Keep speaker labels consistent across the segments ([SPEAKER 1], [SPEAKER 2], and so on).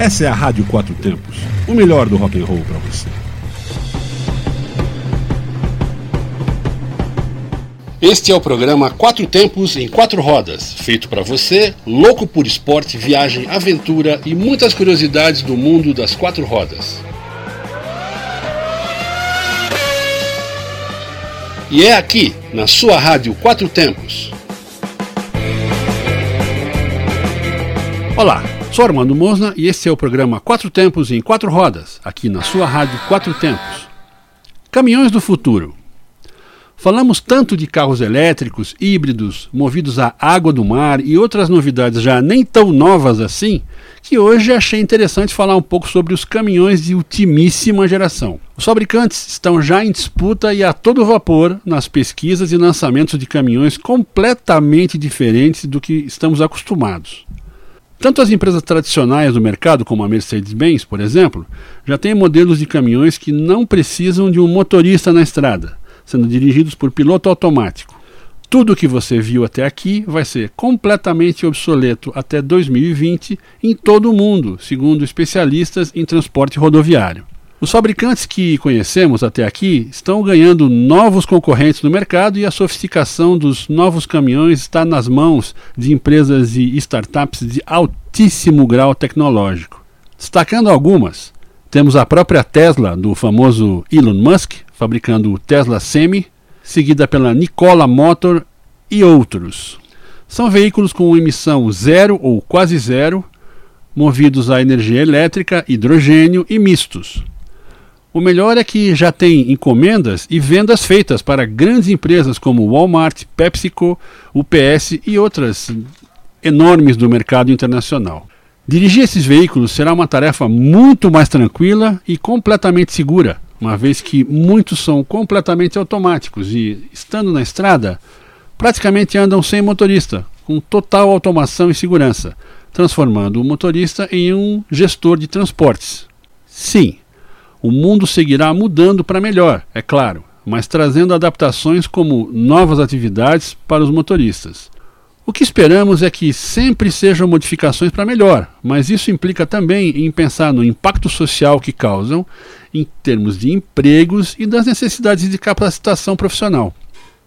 [SPEAKER 1] Essa é a Rádio Quatro Tempos, o melhor do rock and roll para você. Este é o programa Quatro Tempos em Quatro Rodas, feito para você, louco por esporte, viagem, aventura e muitas curiosidades do mundo das quatro rodas. E é aqui, na sua rádio Quatro Tempos. Olá, sou Armando Mosna e este é o programa Quatro Tempos em Quatro Rodas, aqui na sua rádio Quatro Tempos. Caminhões do futuro. Falamos tanto de carros elétricos, híbridos, movidos à água do mar e outras novidades já nem tão novas assim, que hoje achei interessante falar um pouco sobre os caminhões de ultimíssima geração. Os fabricantes estão já em disputa e a todo vapor nas pesquisas e lançamentos de caminhões completamente diferentes do que estamos acostumados. Tanto as empresas tradicionais do mercado, como a Mercedes-Benz, por exemplo, já têm modelos de caminhões que não precisam de um motorista na estrada sendo dirigidos por piloto automático. Tudo o que você viu até aqui vai ser completamente obsoleto até 2020 em todo o mundo, segundo especialistas em transporte rodoviário. Os fabricantes que conhecemos até aqui estão ganhando novos concorrentes no mercado e a sofisticação dos novos caminhões está nas mãos de empresas e startups de altíssimo grau tecnológico. Destacando algumas, temos a própria Tesla, do famoso Elon Musk, fabricando o Tesla Semi, seguida pela Nikola Motor e outros. São veículos com emissão zero ou quase zero, movidos a energia elétrica, hidrogênio e mistos. O melhor é que já tem encomendas e vendas feitas para grandes empresas como Walmart, PepsiCo, UPS e outras enormes do mercado internacional. Dirigir esses veículos será uma tarefa muito mais tranquila e completamente segura, uma vez que muitos são completamente automáticos e, estando na estrada, praticamente andam sem motorista, com total automação e segurança, transformando o motorista em um gestor de transportes. Sim, o mundo seguirá mudando para melhor, é claro, mas trazendo adaptações como novas atividades para os motoristas. O que esperamos é que sempre sejam modificações para melhor, mas isso implica também em pensar no impacto social que causam, em termos de empregos e das necessidades de capacitação profissional.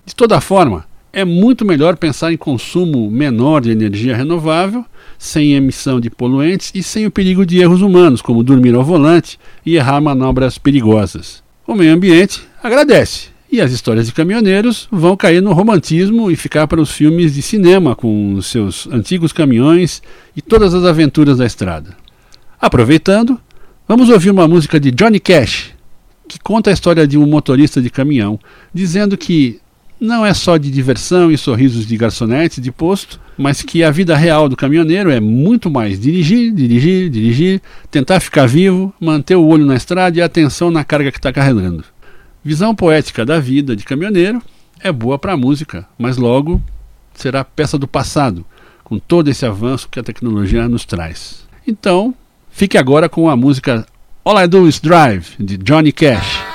[SPEAKER 1] De toda forma, é muito melhor pensar em consumo menor de energia renovável, sem emissão de poluentes e sem o perigo de erros humanos, como dormir ao volante e errar manobras perigosas. O meio ambiente agradece, e as histórias de caminhoneiros vão cair no romantismo e ficar para os filmes de cinema com seus antigos caminhões e todas as aventuras da estrada. Aproveitando, vamos ouvir uma música de Johnny Cash, que conta a história de um motorista de caminhão, dizendo que não é só de diversão e sorrisos de garçonete de posto, mas que a vida real do caminhoneiro é muito mais dirigir, dirigir, dirigir, tentar ficar vivo, manter o olho na estrada e a atenção na carga que está carregando. Visão poética da vida de caminhoneiro é boa para a música, mas logo será peça do passado, com todo esse avanço que a tecnologia nos traz. Então, fique agora com a música All I Do Is Drive, de Johnny Cash.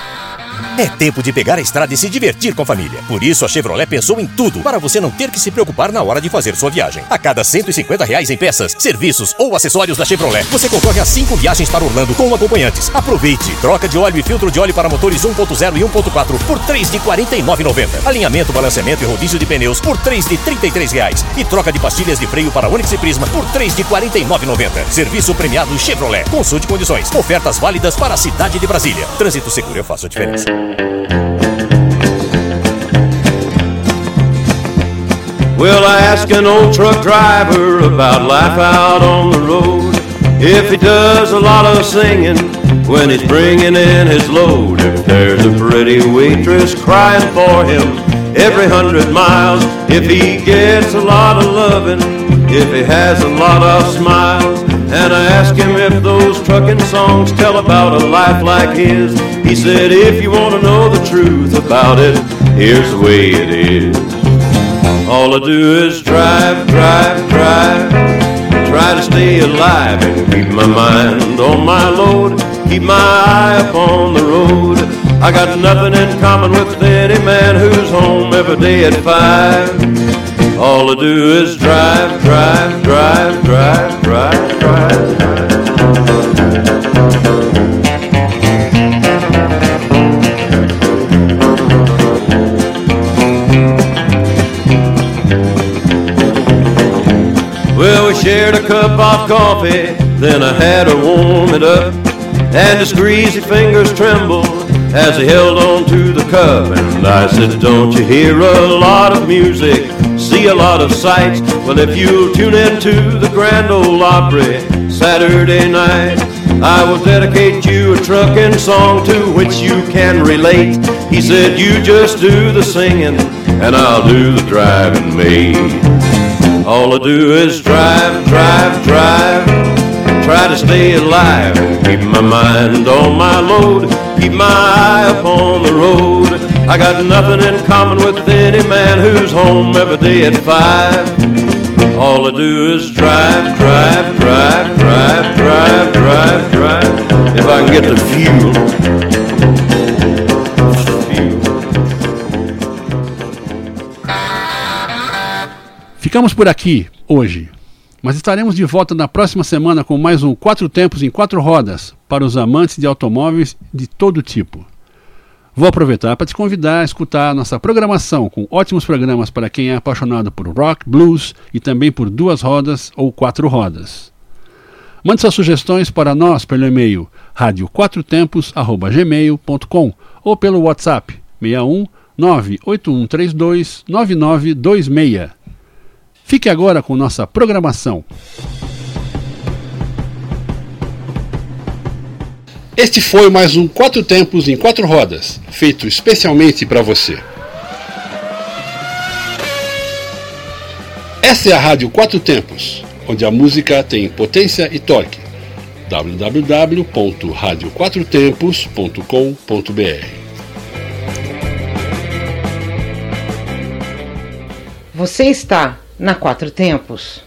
[SPEAKER 2] É tempo de pegar a estrada e se divertir com a família. Por isso, a Chevrolet pensou em tudo para você não ter que se preocupar na hora de fazer sua viagem. A cada 150 reais em peças, serviços ou acessórios da Chevrolet, você concorre a 5 viagens para Orlando com acompanhantes. Aproveite! Troca de óleo e filtro de óleo para motores 1.0 e 1.4 por 3 de 49,90. Alinhamento, balanceamento e rodízio de pneus por 3 de 33 reais. E troca de pastilhas de freio para Onix e Prisma por 3 de 49,90. Serviço premiado Chevrolet. Consulte condições. Ofertas válidas para a cidade de Brasília. Trânsito seguro, eu faço a diferença.
[SPEAKER 3] Well, I ask an old truck driver about life out on the road. If he does a lot of singing when he's bringing in his load. If there's a pretty waitress crying for him every hundred miles. If he gets a lot of loving, if he has a lot of smiles. And I asked him if those trucking songs tell about a life like his. He said, if you want to know the truth about it, here's the way it is. All I do is drive, drive, drive. Try to stay alive and keep my mind on my load. Keep my eye upon the road. I got nothing in common with any man who's home every day at five. All I do is drive, drive, drive, drive, drive, drive. Well, we shared a cup of coffee, then I had to warm it up, and his greasy fingers trembled as he held on to the cup. And I said, Don't you hear a lot of music? See a lot of sights? Well, if you'll tune in to the Grand Ole Opry Saturday night, I will dedicate you a trucking song to which you can relate. He said, You just do the singing, and I'll do the driving, mate. All I do is drive, drive, drive try to stay alive and keep my mind on my load, keep my eye upon the road. I got nothing in common with any man who's home every day at five. All I do is drive, drive, drive, drive, drive, drive, drive. If I can get the fuel.
[SPEAKER 1] Ficamos por aqui hoje. Mas estaremos de volta na próxima semana com mais um Quatro Tempos em Quatro Rodas para os amantes de automóveis de todo tipo. Vou aproveitar para te convidar a escutar nossa programação com ótimos programas para quem é apaixonado por rock, blues e também por duas rodas ou quatro rodas. Mande suas sugestões para nós pelo e-mail radioquatrotempos@gmail.com ou pelo WhatsApp 61 98132 9926. Fique agora com nossa programação. Este foi mais um Quatro Tempos em Quatro Rodas, feito especialmente para você. Essa é a Rádio Quatro Tempos, onde a música tem potência e torque. www.radioquatrotempos.com.br
[SPEAKER 4] Você está na Quatro Tempos.